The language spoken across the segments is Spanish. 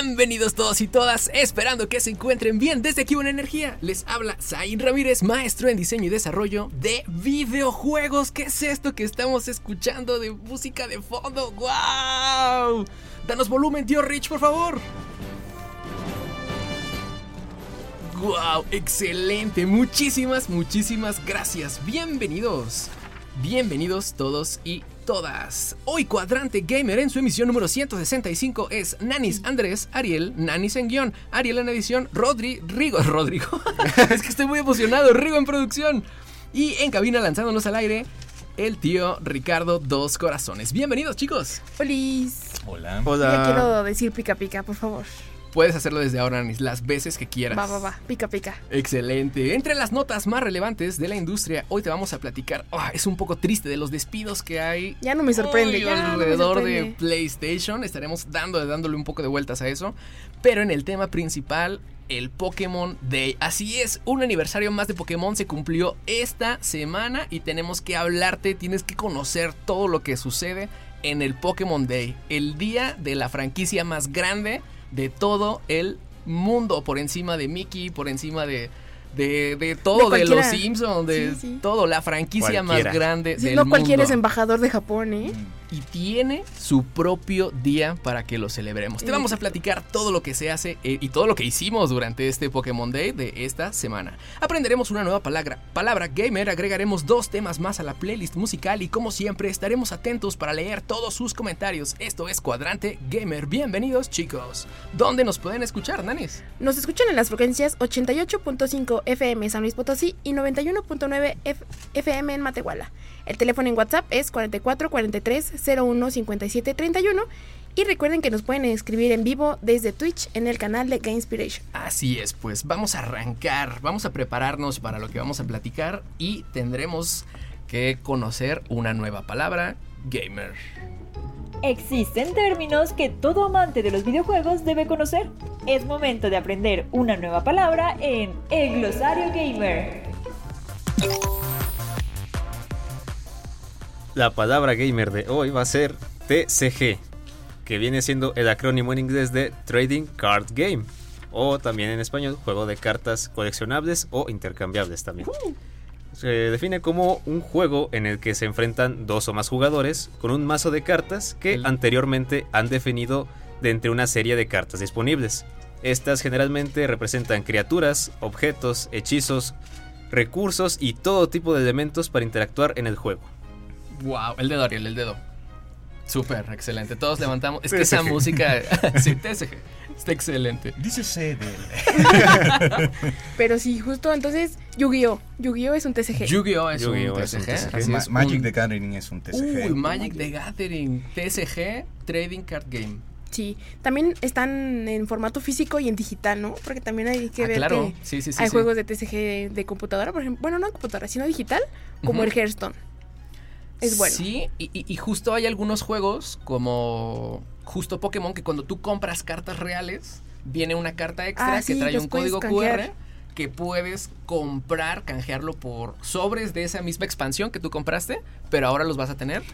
Bienvenidos todos y todas, esperando que se encuentren bien desde aquí Buena Energía. Les habla Zain Ramírez, maestro en diseño y desarrollo de videojuegos. ¿Qué es esto que estamos escuchando de música de fondo? ¡Wow! Danos volumen, tío Rich, por favor. ¡Wow! Excelente. Muchísimas, muchísimas gracias. Bienvenidos. Bienvenidos todos y todas. Hoy Cuadrante Gamer en su emisión número 165 es Nanis Andrés, Ariel, Nanis en guion, Ariel en edición, Rodri, Rigo, Rodrigo. es que estoy muy emocionado, Rigo en producción. Y en cabina lanzándonos al aire, el tío Ricardo Dos Corazones. Bienvenidos chicos. Polis. Hola. Ya quiero decir pica pica, por favor. Puedes hacerlo desde ahora, Nanis, las veces que quieras. Va, va, va. Pica pica. Excelente. Entre las notas más relevantes de la industria, hoy te vamos a platicar. ah, es un poco triste de los despidos que hay Ya no me sorprende. Ya no me alrededor de sorprende. PlayStation. Estaremos dando, dándole un poco de vueltas a eso. Pero en el tema principal, el Pokémon Day. Así es, un aniversario más de Pokémon se cumplió esta semana y tenemos que hablarte, tienes que conocer todo lo que sucede en el Pokémon Day, el día de la franquicia más grande de todo el mundo, por encima de Mickey, por encima de... De, de todo, De de, los. Simpsons, de Sí, sí. todo, la franquicia más grande Si del no cualquiera es mundo embajador de Japón, ¿eh? Y tiene su propio día para que lo celebremos. Te vamos a platicar todo lo que se hace eh, y todo lo que hicimos durante este Pokémon Day de esta semana. Aprenderemos una nueva palabra, palabra gamer, agregaremos dos temas más a la playlist musical y como siempre estaremos atentos para leer todos sus comentarios. Esto es Cuadrante Gamer. Bienvenidos chicos. ¿Dónde nos pueden escuchar, Nanis? Nos escuchan en las frecuencias 88.5 FM San Luis Potosí y 91.9 F- FM en Matehuala. El teléfono en WhatsApp es 44 43 01 57 31 y recuerden que nos pueden escribir en vivo desde Twitch en el canal de Gamespiration. Así es, pues vamos a arrancar, vamos a prepararnos para lo que vamos a platicar y tendremos que conocer una nueva palabra, gamer. Existen términos que todo amante de los videojuegos debe conocer. Es momento de aprender una nueva palabra en El Glosario Gamer. La palabra gamer de hoy va a ser TCG, que viene siendo el acrónimo en inglés de Trading Card Game, o también en español juego de cartas coleccionables o intercambiables también. Se define como un juego en el que se enfrentan dos o más jugadores con un mazo de cartas que anteriormente han definido de entre una serie de cartas disponibles. Estas generalmente representan criaturas, objetos, hechizos, recursos y todo tipo de elementos para interactuar en el juego. Wow, el dedo Ariel, el dedo. Súper, excelente. Todos levantamos. Es que esa música. sí, TSG. Está excelente. Dice CD. Pero sí, justo entonces Yu-Gi-Oh! Yu-Gi-Oh! es un TCG. Yu-Gi-Oh! es, un es un TCG. TCG. Ma- Magic un- the Gathering es un TCG. Uy, Magic the Gathering. TSG, Trading Card Game. Sí, también están en formato físico y en digital, ¿no? Porque también hay que Ah, ver claro. que Sí, sí, sí. hay sí. juegos de TCG de computadora, por ejemplo. Bueno, no en computadora, sino digital, como el Hearthstone. Es bueno. Sí, y, justo hay algunos juegos como justo Pokémon que cuando tú compras cartas reales, viene una carta extra Ah, que sí, trae un código canjear. QR que puedes comprar, canjearlo por sobres de esa misma expansión que tú compraste, pero ahora los vas a tener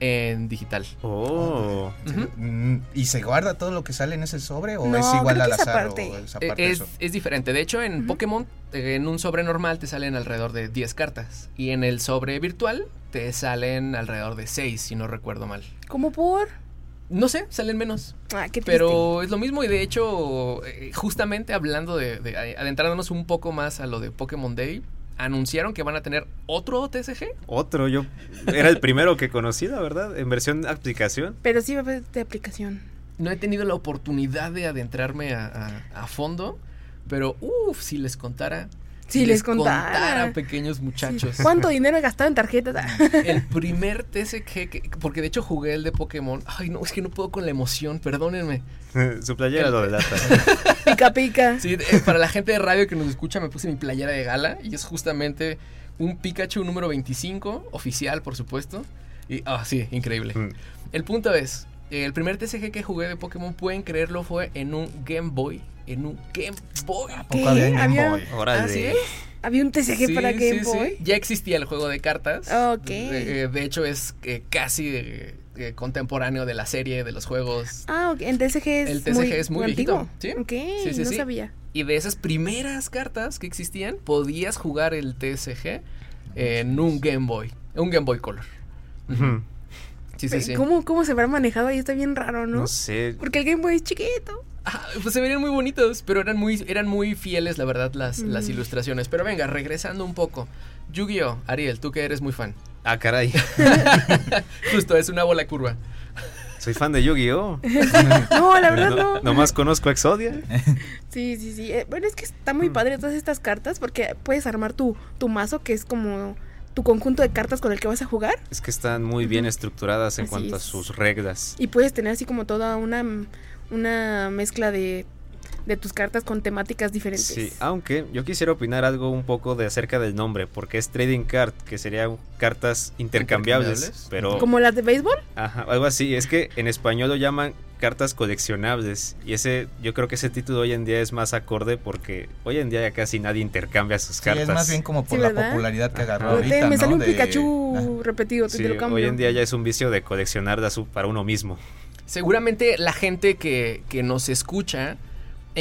en digital. Oh. Mm, ¿Y se guarda todo lo que sale en ese sobre o No, es igual al azar aparte. o es Eh, aparte Es, eso? es diferente. De hecho, en. Pokémon, eh, en un sobre normal te salen alrededor de 10 cartas. Y en el sobre virtual te salen alrededor de 6, si no recuerdo mal. ¿Cómo por? No sé, salen menos. Ah, qué triste. Pero es lo mismo y de hecho, eh, justamente hablando de, de- adentrándonos un poco más a lo de Pokémon Day, anunciaron que van a tener otro TCG. Otro, yo era el primero que conocí, la verdad, en versión aplicación. Pero sí va a haber de aplicación. No he tenido la oportunidad de adentrarme a, a- a fondo, pero uff, si les contara Si les contara. a pequeños muchachos. ¿Cuánto dinero he gastado en tarjetas? El primer TCG que, porque de hecho jugué el de Pokémon. Ay, no, es que no puedo con la emoción, perdónenme. Su playera lo delata. pica pica. Sí, eh, para la gente de radio que nos escucha, me puse mi playera de gala y es justamente un Pikachu número 25, oficial, por supuesto. Y, ah, sí, increíble. Mm. El punto es, el primer TCG que jugué de Pokémon, pueden creerlo, fue en un Game Boy. En un Game Boy. ¿A ¿Qué? poco había Game Había- Boy? Órale. ¿Ah, sí? Había un TCG Sí, para Game sí, sí. Boy. Ya existía el juego de cartas. Ok. Eh, de hecho, es eh, casi eh, contemporáneo de la serie, de los juegos. Ah, ok. El TCG es El TCG muy, es muy antiguo. viejito, ¿sí? Ok, Sí, sí, no sí. sabía. Y de esas primeras cartas que existían, podías jugar el TSG en un Game Boy. Un Game Boy Color. Ujú. Sí, sí, sí. ¿Cómo, ¿Cómo se habrá manejado ahí? Está bien raro, ¿no? No sé. Porque el Game Boy es chiquito. Ah, pues se verían muy bonitos, pero eran muy, eran muy fieles, la verdad, las, las Mm. ilustraciones. Pero venga, regresando un poco. Yu-Gi-Oh! Ariel, tú que eres muy fan. Ah, caray. Justo, es una bola curva. Soy fan de Yu-Gi-Oh! No, la verdad no. Nomás conozco a Exodia. Sí, sí, sí. Eh, bueno, es que está muy padre todas estas cartas porque puedes armar tu, tu mazo, que es como tu conjunto de cartas con el que vas a jugar. Es que están muy bien estructuradas en Así cuanto a sus reglas. Y puedes tener así como toda una, una mezcla de, de tus cartas con temáticas diferentes. Sí, aunque yo quisiera opinar algo un poco de acerca del nombre, porque es trading card, que serían cartas intercambiables, Intercambiables. pero Como las de béisbol. ajá, algo así, es que en español lo llaman cartas coleccionables y ese yo creo que ese título hoy en día es más acorde porque hoy en día ya casi nadie intercambia sus Sí, cartas. es más bien como por Sí, la popularidad que agarró ahorita, me ¿no? sale un De- Pikachu repetido, te, Sí, te lo cambio. hoy en día ya es un vicio de coleccionarlas u- para uno mismo. Seguramente la gente que, que nos escucha,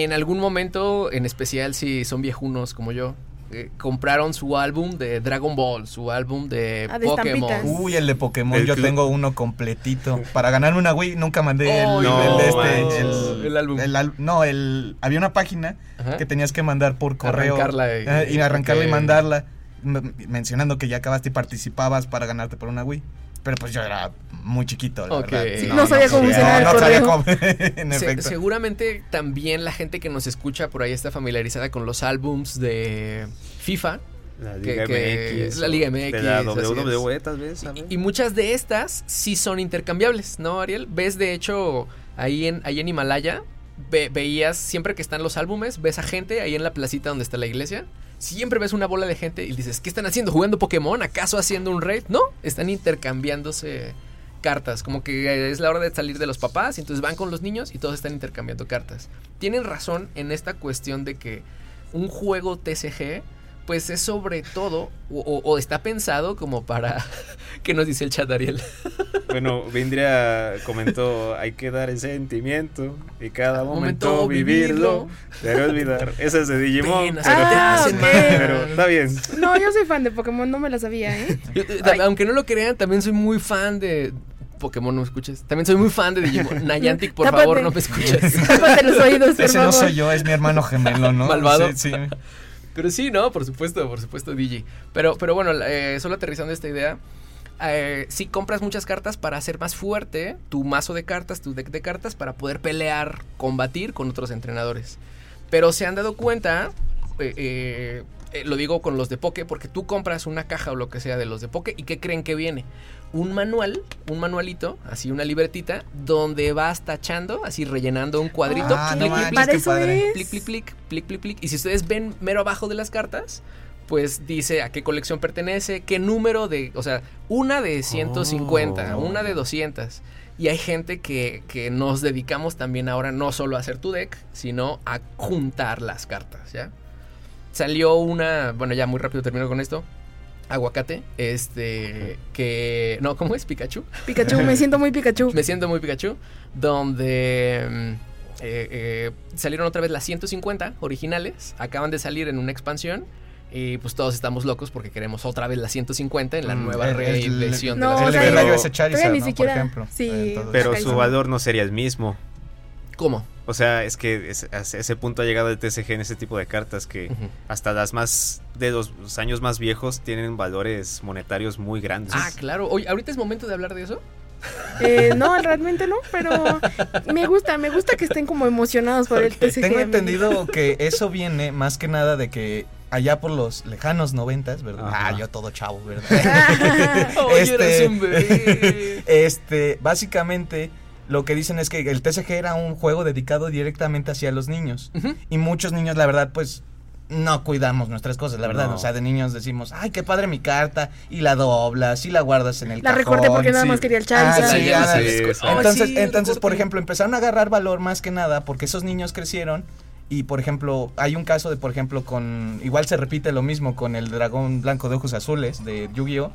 en algún momento, en especial si son viejunos como yo, eh, compraron su álbum de Dragon Ball, su álbum de Ah, de Pokémon. estampitas. Uy, el de Pokémon, El yo club. tengo uno completito. Para ganarme una Wii nunca mandé el, Ay, no, el de este. El álbum. al- no, el había una página Ajá. que tenías que mandar por correo Arrancarla y- eh, y, arrancarla y mandarla mencionando que ya acabaste y participabas para ganarte por una Wii. Pero pues yo era muy chiquito, la verdad. Sí, no sabía cómo no, funcionaba el no sabía cómo, en Se- efecto. seguramente también la gente que nos escucha por ahí está familiarizada con los álbums de FIFA. La Que- Liga que- MX. la Liga MX, De la. WWE tal vez. Y muchas de estas sí son intercambiables, ¿no, Ariel? Ves, de hecho, ahí en, ahí en Himalaya, ve- veías, siempre que están los álbumes, ves a gente ahí en la placita donde está la iglesia. Siempre ves una bola de gente y dices, ¿qué están haciendo? ¿Jugando Pokémon? ¿Acaso haciendo un raid? No, están intercambiándose cartas. Como que es la hora de salir de los papás y entonces van con los niños y todos están intercambiando cartas. Tienen razón en esta cuestión de que un juego TCG pues es sobre todo o, o- o está pensado como para ¿qué nos dice el chat Ariel? Bueno, Vindria comentó, hay que dar el sentimiento y cada Momento momento, vivirlo, pero olvidar. Esa es de Digimon, pero, Ah, pero está bien. No, yo soy fan de Pokémon, no me la sabía, ¿eh? Yo, eh, aunque no lo crean, también soy muy fan de Pokémon, no me escuches. También soy muy fan de Digimon. Niantic, por Tápate. favor, no me escuches. Tápate los oídos, por Ese no soy yo, es mi hermano gemelo, ¿no? Malvado. Sí, sí. Pero sí, no, por supuesto, por supuesto, Digi. Pero, pero bueno, eh, solo aterrizando esta idea. Eh, si compras muchas cartas para hacer más fuerte tu mazo de cartas, tu deck de cartas, para poder pelear, combatir con otros entrenadores. Pero se han dado cuenta, eh, eh, eh, lo digo con los de Poke, porque tú compras una caja o lo que sea de los de Poke y ¿qué creen que viene? Un manual, un manualito, así una libretita, donde vas tachando, así rellenando un cuadrito. Ah, no manches, clic, Para eso. Plic, plic, plic, plic, plic, plic. Y si ustedes ven mero abajo de las cartas, pues dice a qué colección pertenece, qué número de, o sea, una de 150, Oh. una de 200. Y hay gente que, que nos dedicamos también ahora no solo a hacer tu deck, sino a juntar las cartas, ¿ya? Salió una, bueno, ya muy rápido termino con esto. Aguacate, este, que, no, ¿cómo es? Pikachu. Pikachu, me siento muy Pikachu. Me siento muy Pikachu. Donde mm, eh, eh, salieron otra vez las 150 originales. Acaban de salir en una expansión. Y pues todos estamos locos porque queremos otra vez las 150 en la Mm, nueva reedición No, de o las sea, el legendario pero- ni ¿no? siquiera- Por ejemplo. sí. Entonces, Pero su valor no sería el mismo. ¿Cómo? O sea, es que es- a ese punto ha llegado el TCG en ese tipo de cartas que hasta las más de los, los años más viejos tienen valores monetarios muy grandes. Ah, claro. Oye, ¿ahorita es momento de hablar de eso? Eh, no, realmente no, pero me gusta, me gusta que estén como emocionados por el TCG. Tengo entendido que eso viene más que nada de que allá por los lejanos noventas, ¿verdad? Ajá. Ah, yo todo chavo, ¿verdad? Oye, Este- eres un bebé. este, básicamente lo que dicen es que el TCG era un juego dedicado directamente hacia los niños. Y muchos niños, la verdad, pues no cuidamos nuestras cosas, la verdad. No. O sea, de niños decimos, ay, qué padre mi carta, y la doblas, y la guardas en el La cajón. recorté porque nada más quería el Ah, llevas ah, sí, sí. Entonces, sí, entonces por ejemplo, empezaron a agarrar valor más que nada porque esos niños crecieron y, por ejemplo, hay un caso de, por ejemplo, con... Igual se repite lo mismo con el dragón blanco de ojos azules de Yu-Gi-Oh!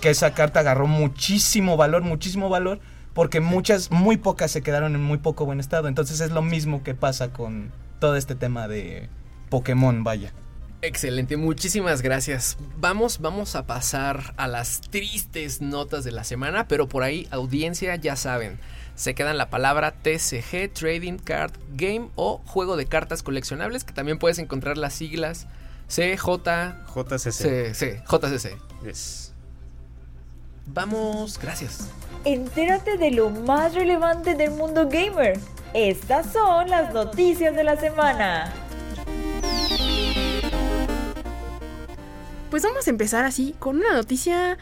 Que esa carta agarró muchísimo valor, muchísimo valor, porque muchas, muy pocas se quedaron en muy poco buen estado. Entonces es lo mismo que pasa con todo este tema de Pokémon, vaya. Excelente, muchísimas gracias. Vamos, vamos a pasar a las tristes notas de la semana, pero por ahí, audiencia, ya saben. Se quedan la palabra TCG, Trading Card Game o juego de cartas coleccionables, que también puedes encontrar las siglas CJ, JCC. C, C, JCC. Yes. Vamos, gracias. Entérate de lo más relevante del mundo gamer. Estas son las noticias de la semana. Pues vamos a empezar así con una noticia.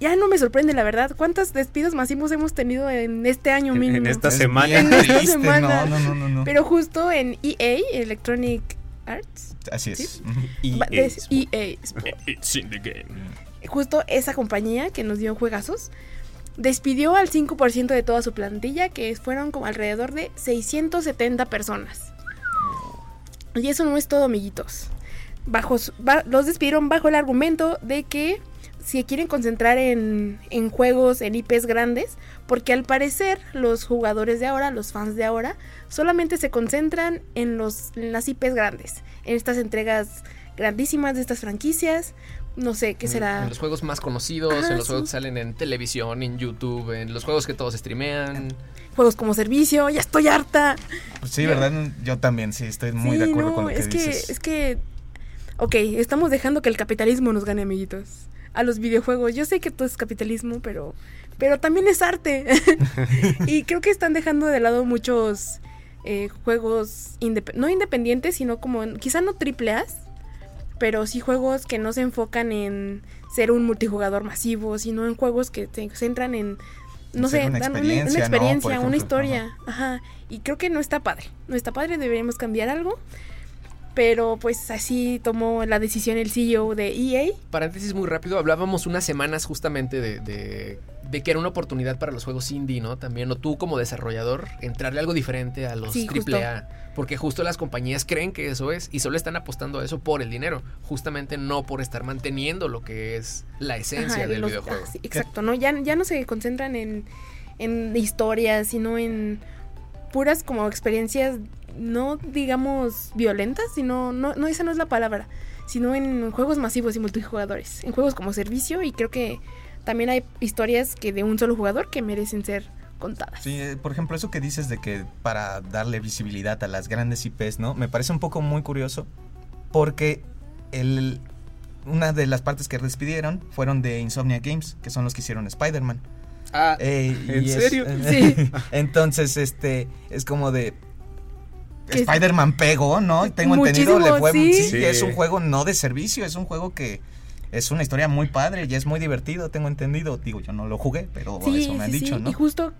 Ya no me sorprende, la verdad. ¿Cuántos despidos masivos hemos tenido en este año En- mínimo? en esta Es semana. En esta triste, semana. No, no, no, no, no. Pero justo en EA, Electronic Arts, Así ¿sí? es. EA. EA Sports. It's in the game. Justo esa compañía que nos dio juegazos, despidió al 5% de toda su plantilla, que fueron como alrededor de 670 personas. Y eso no es todo, amiguitos. Los despidieron bajo el argumento de que si quieren concentrar en, en juegos, en IPs grandes, porque al parecer los jugadores de ahora, los fans de ahora, solamente se concentran en, los, en las IPs grandes, en estas entregas grandísimas de estas franquicias. No sé, ¿qué será? En los juegos más conocidos, Ah, en los sí. juegos que salen en televisión, en YouTube, en los juegos que todos streamean. Juegos como servicio, ya estoy harta. Pues sí, ¿verdad? Yo también, sí, estoy muy Sí, de acuerdo no, con lo que es que, dices. es que, ok, estamos dejando que el capitalismo nos gane, amiguitos. A los videojuegos. Yo sé que todo es capitalismo, pero, pero también es arte. y creo que están dejando de lado muchos eh, juegos, indep- no independientes, sino como, quizá no triple A, pero sí juegos que no se enfocan en ser un multijugador masivo, sino en juegos que se centran en, no sé, una dan experiencia, una experiencia, una historia. Ajá. Y creo que no está padre. No está padre, deberíamos cambiar algo. Pero pues así tomó la decisión el CEO de EA. Paréntesis muy rápido, hablábamos unas semanas justamente de, de, de que era una oportunidad para los juegos indie, ¿no? También, o tú como desarrollador, entrarle algo diferente a los Sí. AAA. Porque justo las compañías creen que eso es y solo están apostando a eso por el dinero. Justamente no por estar manteniendo lo que es la esencia Ajá, del los- videojuego. ah, sí, exacto, ¿no? Ya, ya no se concentran en, en historias, sino en puras como experiencias, no digamos violentas, sino, no, no, esa no es la palabra, sino en juegos masivos y multijugadores, en juegos como servicio y creo que también hay historias que de un solo jugador que merecen ser contadas. Sí, eh, por ejemplo, eso que dices de que para darle visibilidad a las grandes IPs, ¿no? Me parece un poco muy curioso porque el, una de las partes que despidieron fueron de Insomnia Games, que son los que hicieron Spider-Man. Ah, Eh, ¿En es- serio? Sí. Entonces, este, es como de... Spider-Man pegó, ¿no? Tengo entendido, le fue... sí. Sí, Sí. es un juego no de servicio, es un juego que... Es una historia muy padre y es muy divertido, tengo entendido. Digo, yo no lo jugué, pero Sí, eso me han sí, dicho, sí. ¿no? Y justo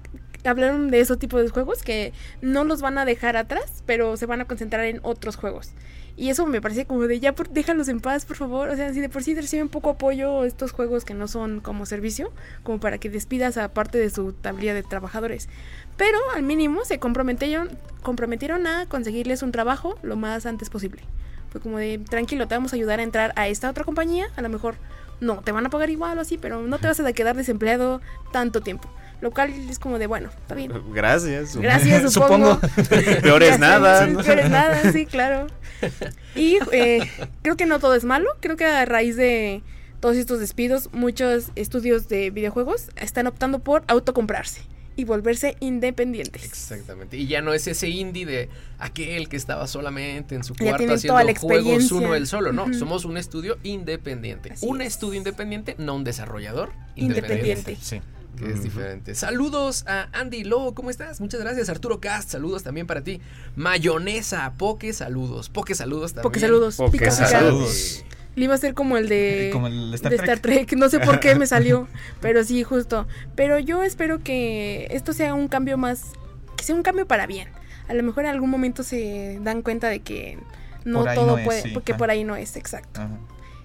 hablaron de esos tipos de juegos que no los van a dejar atrás, pero se van a concentrar en otros juegos. Y eso me parece como de ya por, déjalos en paz, por favor. O sea, si de por sí reciben poco apoyo estos juegos que no son como servicio, como para que despidas a parte de su tablilla de trabajadores. Pero al mínimo se comprometieron, comprometieron a conseguirles un trabajo lo más antes posible. Fue como de, tranquilo, te vamos a ayudar a entrar a esta otra compañía. A lo mejor no, te van a pagar igual o así, pero no te vas a quedar desempleado tanto tiempo. Lo cual es como de, bueno, está bien. Gracias. Gracias, supongo. Peor es nada. ¿no? Peor es nada, sí, claro. Y eh, creo que no todo es malo. Creo que a raíz de todos estos despidos, muchos estudios de videojuegos están optando por autocomprarse y volverse independientes. Exactamente. Y ya no es ese indie de aquel que estaba solamente en su cuarto haciendo juegos uno él solo. No, somos un estudio independiente. Así un es. estudio independiente, no un desarrollador Independiente. independiente. Sí. Que es diferente. Saludos a Andy Lowe, ¿cómo estás? Muchas gracias. Arturo Cast, saludos también para ti. Mayonesa, Poke, saludos. Poke, saludos también. Porque saludos. Pica, pica. saludos. Le iba a ser como el de, Como el Star de Trek. Star Trek. No sé por qué me salió, pero sí, justo. Pero yo espero que esto sea un cambio más, que sea un cambio para bien. A lo mejor en algún momento se dan cuenta de que no todo no es, puede, sí, porque por ahí no es exacto. Ajá.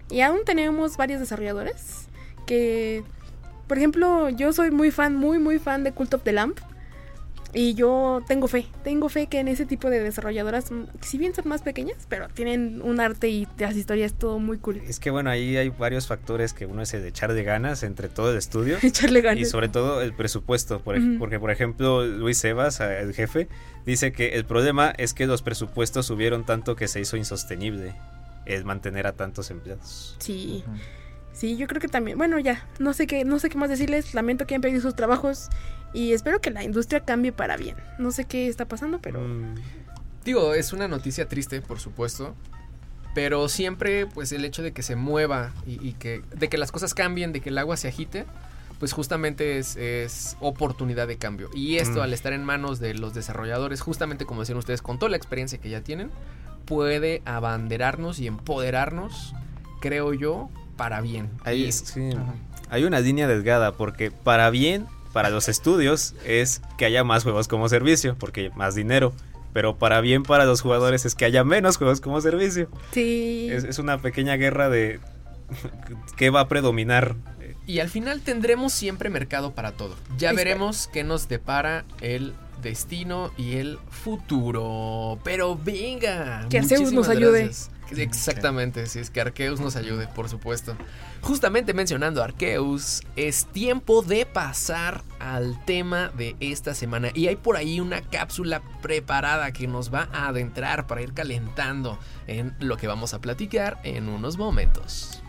Y aún tenemos varios desarrolladores que, por ejemplo, yo soy muy fan, muy, muy fan de Cult of the Lamp. Y yo tengo fe, tengo fe que en ese tipo de desarrolladoras, mm, si bien son más pequeñas, pero tienen un arte y las historias todo muy cool. Es que bueno, ahí hay varios factores que uno es el de echar de ganas entre todo el estudio. Echarle Y ganas. sobre todo el presupuesto, por Ujú. porque por ejemplo Luis Sebas, el jefe, dice que el problema es que los presupuestos subieron tanto que se hizo insostenible el mantener a tantos empleados. Sí, Ujú. Sí, yo creo que también. Bueno, ya, no sé qué, no sé qué más decirles. Lamento que hayan perdido sus trabajos y espero que la industria cambie para bien. No sé qué está pasando, pero Mm, Digo, es una noticia triste, por supuesto. Pero siempre, pues, el hecho de que se mueva y, y que. de que las cosas cambien, de que el agua se agite. Pues justamente es, es oportunidad de cambio. Y esto, Mm. al estar en manos de los desarrolladores, justamente como decían ustedes, con toda la experiencia que ya tienen, puede abanderarnos y empoderarnos, creo yo, para bien. Hay, sí, una línea delgada porque para bien, para los estudios, es que haya más juegos como servicio, porque más dinero. Pero para bien para los jugadores es que haya menos juegos como servicio. sí. Es, es una pequeña guerra de qué va a predominar. Y al final tendremos siempre mercado para todo. Ya veremos qué nos depara el destino y el futuro. Pero venga. Que muchísimas nos ayude. gracias. Exactamente, si es que Arceus nos ayude, por supuesto. Justamente mencionando a Arceus, es tiempo de pasar al tema de esta semana. Y hay por ahí una cápsula preparada que nos va a adentrar para ir calentando en lo que vamos a platicar en unos momentos.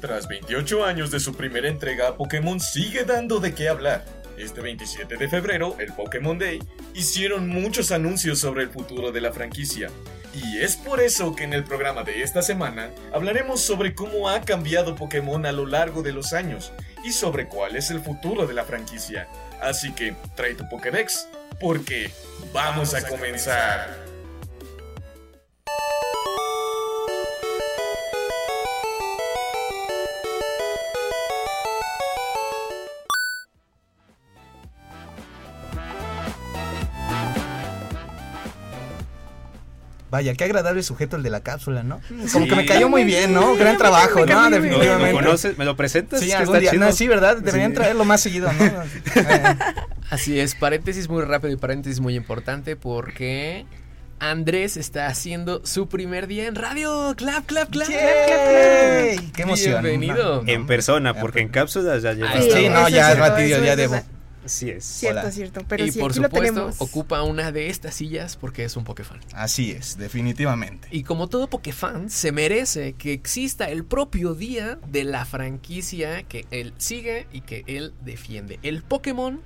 Tras 28 años de su primera entrega, Pokémon sigue dando de qué hablar. Este 27 de febrero, el Pokémon Day, hicieron muchos anuncios sobre el futuro de la franquicia. Y es por eso que en el programa de esta semana hablaremos sobre cómo ha cambiado Pokémon a lo largo de los años y sobre cuál es el futuro de la franquicia. Así que trae tu Pokédex, porque vamos a comenzar. Vaya, qué agradable sujeto el de la cápsula, ¿no? Como que me cayó muy bien, ¿no? Gran trabajo, me ¿no? bien. ¿Lo, Definitivamente. conoces? ¿Me lo presentas? Sí, algún está día. No, sí, ¿verdad? Deberían Sí. traerlo más seguido, ¿no? Eh, Así es, paréntesis muy rápido y paréntesis muy importante porque Andrés está haciendo su primer día en radio. Clap, clap, clap. ¡Yay! ¡Qué emoción! Bienvenido. No, En persona, porque en cápsulas ya lleva. Ah, Sí, Sí, no, ya es eso ya es debo. Así es. Cierto, Hola. cierto. Pero y sí, por aquí lo supuesto, tenemos. ocupa una de estas sillas porque es un Pokefan. Así es, definitivamente. Y como todo Pokefan, se merece que exista el propio día de la franquicia que él sigue y que él defiende. El Pokémon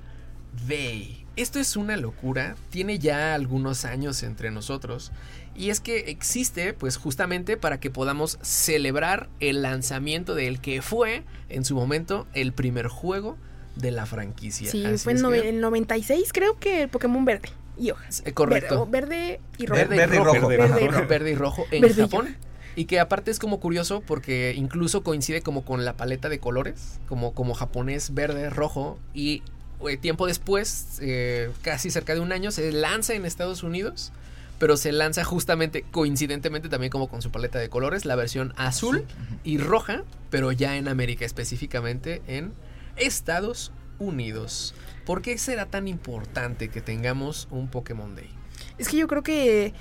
Day. Esto es una locura, tiene ya algunos años entre nosotros. Y es que existe, pues justamente para que podamos celebrar el lanzamiento del que fue, en su momento, el primer juego de la franquicia. Sí, Así fue en que- el 96, creo que el Pokémon verde y hojas. eh, correcto. Verde, verde y rojo. Verde, Verde y rojo. Verde, rojo. Verde y rojo en Verde y Japón. Y que aparte es como curioso porque incluso coincide como con la paleta de colores, como, como japonés verde, rojo. Y eh, tiempo después, eh, casi cerca de un año, se lanza en Estados Unidos. Pero se lanza justamente, coincidentemente también como con su paleta de colores, la versión azul y roja, pero ya en América, específicamente en Estados Unidos. ¿Por qué será tan importante que tengamos un Pokémon Day? Es que yo creo que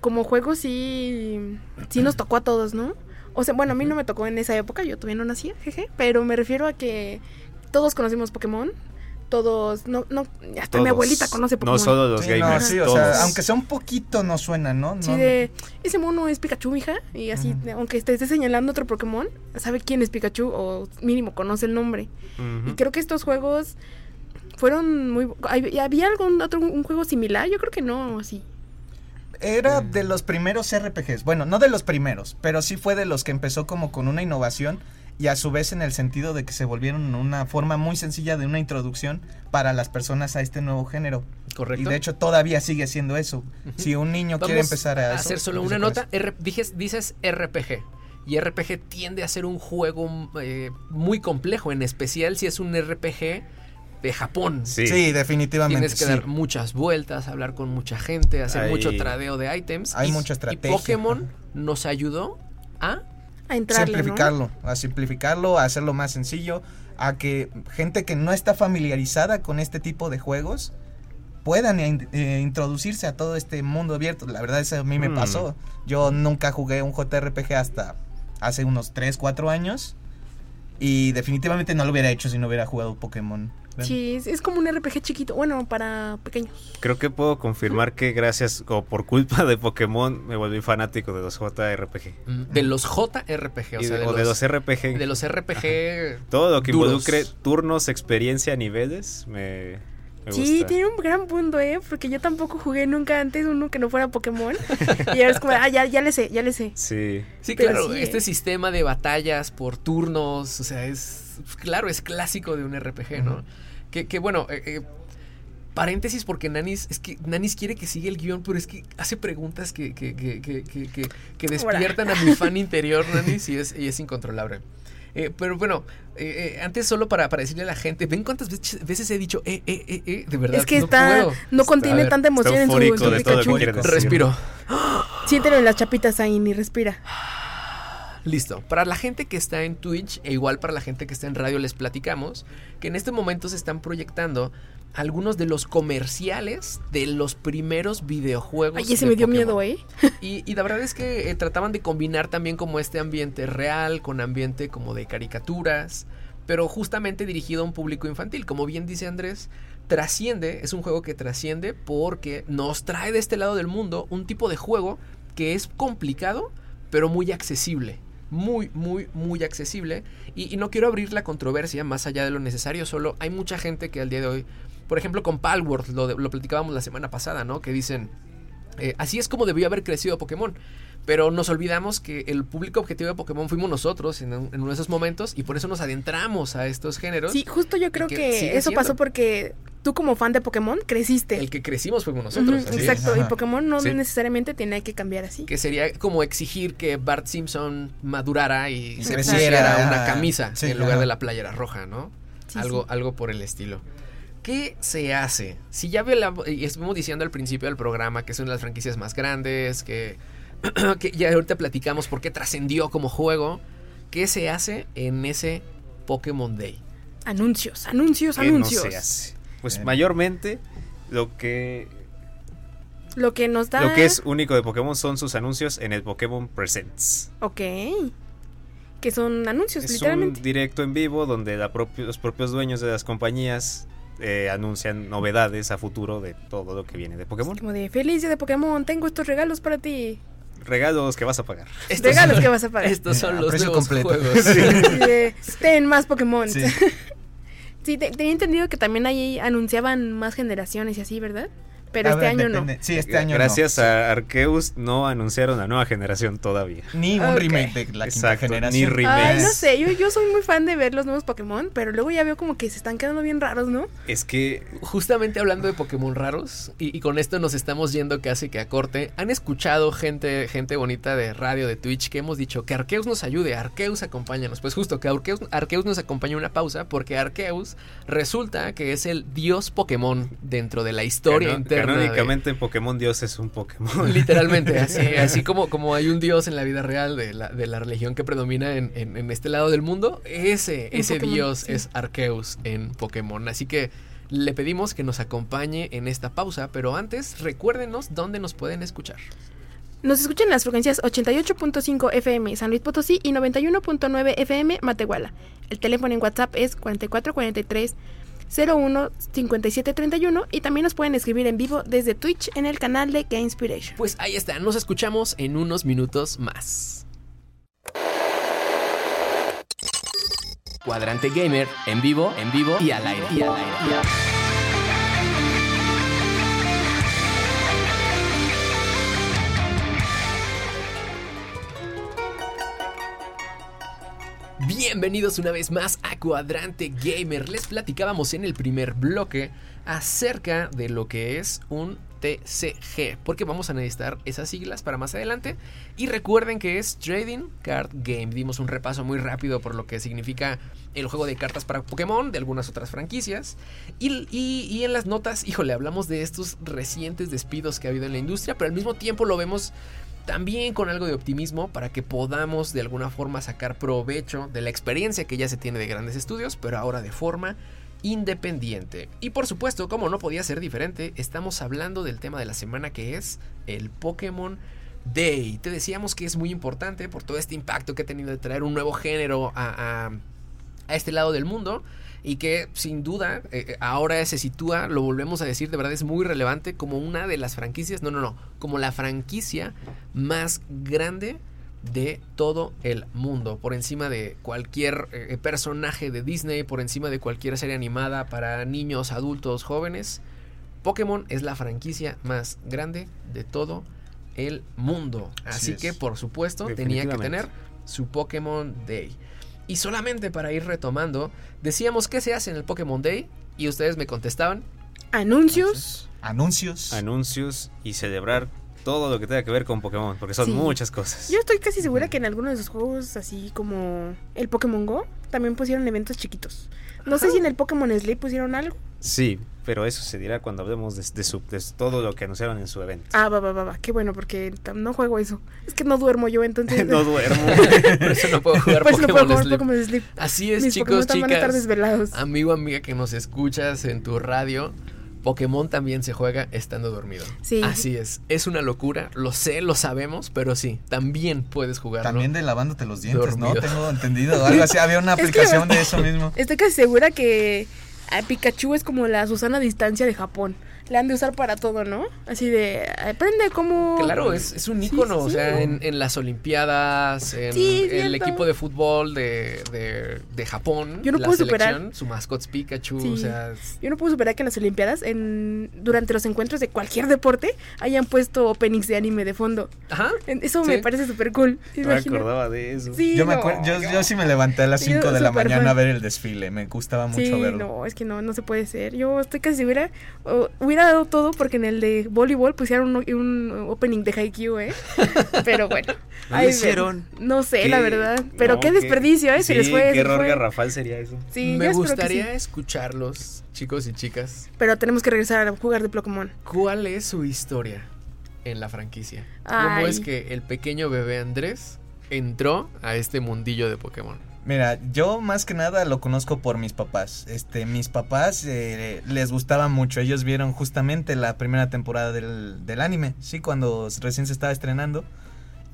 como juego sí, sí nos tocó a todos, ¿no? O sea, bueno, a mí no me tocó en esa época, yo todavía no nacía, jeje, pero me refiero a que todos conocimos Pokémon, todos, no, no, hasta mi abuelita conoce Pokémon. No solo los Sí, no, gamers. o sea, aunque sea un poquito nos suena, ¿no? Sí, No- de, ese mono es Pikachu, mija, y así, aunque te esté señalando otro Pokémon, sabe quién es Pikachu o mínimo conoce el nombre. Y creo que estos juegos fueron muy... ¿hab- ¿Había algún otro un juego similar? Yo creo que no, sí. Era de los primeros RPGs. Bueno, no de los primeros, pero sí fue de los que empezó como con una innovación y a su vez en el sentido de que se volvieron una forma muy sencilla de una introducción para las personas a este nuevo género. Correcto. Y de hecho todavía sigue siendo eso. Si un niño quiere empezar a, hacer solo empieza una nota. R- dijes- dices RPG. Y RPG tiende a ser un juego eh, muy complejo, en especial si es un RPG de Japón. Sí. Sí, definitivamente. Tienes que sí. dar muchas vueltas, hablar con mucha gente, hacer Hay- mucho tradeo de items. Hay y, mucha Y estrategia. Pokémon nos ayudó a A entrarle, ¿no? simplificarlo, a simplificarlo, a hacerlo más sencillo, a que gente que no está familiarizada con este tipo de juegos puedan in- eh, introducirse a todo este mundo abierto. La verdad eso a mí me Mm. pasó. Yo nunca jugué un JRPG hasta hace unos 3, 4 años y definitivamente no lo hubiera hecho si no hubiera jugado Pokémon. Sí, es, es como un RPG chiquito. Bueno, para pequeños. Creo que puedo confirmar que gracias o por culpa de Pokémon me volví fanático de los JRPG. mm, de los JRPG, o Y sea, de, o de los, los RPG. de los RPG. Todo lo que duros. involucre turnos, experiencia, niveles, me, me Sí, gusta. tiene un gran punto, ¿eh? Porque yo tampoco jugué nunca antes uno que no fuera Pokémon. y ahora es como, ah, ya, ya le sé, ya le sé. Sí. Sí, Pero claro, sí, este ¿eh? sistema de batallas por turnos, o sea, es claro, es clásico de un RPG, ¿no? que, que, bueno, eh, eh, paréntesis porque Nanis, es que Nanis quiere que siga el guion, pero es que hace preguntas que, que, que, que, que, que- que despiertan a mi fan interior, Nanis, y es, y es incontrolable. Eh, pero bueno, eh, eh, antes solo para, para decirle a la gente, ven cuántas veces, veces he dicho, eh, eh, eh, eh, de verdad. es que no está, puedo. no contiene ver, tanta emoción en su, en su Pikachu. Respiro. Siéntelo en las chapitas ahí, ni respira. Listo. Para la gente que está en Twitch e igual para la gente que está en radio les platicamos que en este momento se están proyectando algunos de los comerciales de los primeros videojuegos. Ay, ese me dio Pokémon. miedo, ¿eh? Y, y la verdad es que eh, trataban de combinar también como este ambiente real con ambiente como de caricaturas, pero justamente dirigido a un público infantil. Como bien dice Andrés, trasciende, es un juego que trasciende porque nos trae de este lado del mundo un tipo de juego que es complicado, pero muy accesible. Muy, muy, muy accesible. Y, y no quiero abrir la controversia más allá de lo necesario, solo hay mucha gente que al día de hoy, por ejemplo con Palworld, lo, lo platicábamos la semana pasada, ¿no? Que dicen, eh, así es como debió haber crecido Pokémon. Pero nos olvidamos que el público objetivo de Pokémon fuimos nosotros en, un- en uno de esos momentos y por eso nos adentramos a estos géneros. Sí, justo yo creo que eso siendo. pasó porque tú como fan de Pokémon creciste. El que crecimos fuimos nosotros. Ujú, así es. exacto, y. Pokémon no Sí. necesariamente tiene que cambiar así. Que sería como exigir que Bart Simpson madurara y se pusiera una camisa Sí, en lugar de la playera roja, ¿no? Sí, algo, sí. algo por el estilo. ¿Qué se hace? Si ya la- y estuvimos diciendo al principio del programa que es una de las franquicias más grandes, que, que ya ahorita platicamos por qué trascendió como juego. ¿Qué se hace en ese Pokémon Day? Anuncios, anuncios, ¿Qué no anuncios. se hace? Pues Bien. mayormente lo que Lo que nos da. lo que es único de Pokémon son sus anuncios en el Pokémon Presents. Ok. Que son anuncios, Es literalmente. un directo en vivo donde la propio- los propios dueños de las compañías eh, anuncian novedades a futuro de todo lo que viene de Pokémon. Como de feliz día de Pokémon, tengo estos regalos para ti. Regalos que vas a pagar. Regalos que vas a pagar. Estos son A los nuevos completo. juegos. De, Ten más Pokémon. Sí. Sí, te- tenía entendido que también ahí anunciaban más generaciones y así, ¿verdad? Pero A este ver, año depende. Sí, este año no. Gracias a Arceus no anunciaron la nueva generación todavía. Ni un remake de la quinta Exacto, generación. ni no. remake. Ay, no sé, yo, yo soy muy fan de ver los nuevos Pokémon, pero luego ya veo como que se están quedando bien raros, ¿no? Es que Justamente hablando de Pokémon raros, y, y con esto nos estamos yendo casi que a corte, han escuchado gente, gente bonita de radio, de Twitch, que hemos dicho que Arceus nos ayude, Arceus acompáñanos. Pues justo, que Arceus, Arceus nos acompaña una pausa, porque Arceus resulta que es el dios Pokémon dentro de la historia cano- interna. De- canónicamente en Pokémon Dios es un Pokémon. Literalmente, así, así como, como hay un dios en la vida real de la, de la religión que predomina en, en- en este lado del mundo, ese, En ese Pokémon, dios sí. es Arceus en Pokémon. Así que le pedimos que nos acompañe en esta pausa, pero antes recuérdenos dónde nos pueden escuchar. Nos escuchan en las frecuencias 88.5 FM San Luis Potosí y 91.9 FM Matehuala. El teléfono en WhatsApp es 4443 01 5731 y también nos pueden escribir en vivo desde Twitch en el canal de Game Inspiration. Pues ahí está, nos escuchamos en unos minutos más. Cuadrante Gamer, en vivo, en vivo y al aire. Y. Bienvenidos una vez más a Cuadrante Gamer. Les platicábamos en el primer bloque acerca de lo que es un TCG, porque vamos a necesitar esas siglas para más adelante. Y recuerden que es Trading Card Game. Dimos un repaso muy rápido por lo que significa el juego de cartas para Pokémon, de algunas otras franquicias. Y, y- en las notas, híjole, hablamos de estos recientes despidos que ha habido en la industria, pero al mismo tiempo lo vemos también con algo de optimismo para que podamos de alguna forma sacar provecho de la experiencia que ya se tiene de grandes estudios, pero ahora de forma independiente. Y por supuesto, como no podía ser diferente, estamos hablando del tema de la semana que es el Pokémon Day. Te decíamos que es muy importante por todo este impacto que ha tenido de traer un nuevo género a, a- a este lado del mundo y que sin duda eh, ahora se sitúa, lo volvemos a decir, de verdad es muy relevante como una de las franquicias, no, no, no, como la franquicia más grande de todo el mundo, por encima de cualquier eh, personaje de Disney, por encima de cualquier serie animada para niños, adultos, jóvenes. Pokémon es la franquicia más grande de todo el mundo. Así Así, es. que, por supuesto, tenía que tener su Pokémon Day. Y solamente para ir retomando, decíamos qué se hace en el Pokémon Day y ustedes me contestaban. Anuncios. Anuncios. Anuncios y celebrar todo lo que tenga que ver con Pokémon, porque son Sí. muchas cosas. Yo estoy casi segura que en algunos de esos juegos, así como el Pokémon Go, también pusieron eventos chiquitos. No sé si en el Pokémon Sleep pusieron algo. Sí, pero eso se dirá cuando hablemos de, de su- de todo lo que anunciaron en su evento. Ah, va, va, va, va. Qué bueno, porque no juego eso. Es que no duermo yo, entonces. no duermo. Por eso no puedo jugar Por eso no puedo Pokémon jugar Sleep. Pokémon Sleep. Así es, Mis chicos, Pokémon van a estar chicas. desvelados. Amigo, amiga que nos escuchas en tu radio, Pokémon también se juega estando dormido. Sí. Así es. Es una locura, lo sé, lo sabemos, pero sí, también puedes jugarlo. También de lavándote los dientes, ¿no? Tengo entendido. Algo así. Había una Es que- aplicación de eso mismo. Estoy casi segura que a Pikachu es como la Susana distancia de Japón. La han de usar para todo, ¿no? Así de, aprende cómo... Claro, es, es un ícono, sí, o sí. sea, en, en las Olimpiadas, en Sí, el equipo de fútbol de, de, de Japón, Yo no la puedo superar. selección, su mascot es Pikachu, Sí. o sea, es- Yo no puedo superar que en las Olimpiadas, en, durante los encuentros de cualquier deporte, hayan puesto openings de anime de fondo. ajá, Eso Sí. me parece súper cool. No me acordaba de eso. Sí, Yo me no, acuerdo, yo, yo sí me levanté a las Yo 5 de la mañana fan. a ver el desfile. Me gustaba mucho Sí, verlo. no, es que no, no se puede ser. Yo estoy casi segura, hubiera dado todo porque en el de voleibol pusieron un, un opening de Haikyuu, ¿eh? Pero bueno. ¿No ahí ven. hicieron? No sé, Qué- la verdad. Pero no, qué desperdicio, ¿eh? se sí, les fue. qué se error fue. garrafal sería eso. Sí, me gustaría sí. escucharlos, chicos y chicas. Pero tenemos que regresar a jugar de Pokémon. ¿Cuál es su historia en la franquicia? Ay. ¿Cómo es que el pequeño bebé Andrés entró a este mundillo de Pokémon? Mira, yo más que nada lo conozco por mis papás. Este, mis papás eh, les gustaba mucho. Ellos vieron justamente la primera temporada del, del anime, sí, cuando recién se estaba estrenando.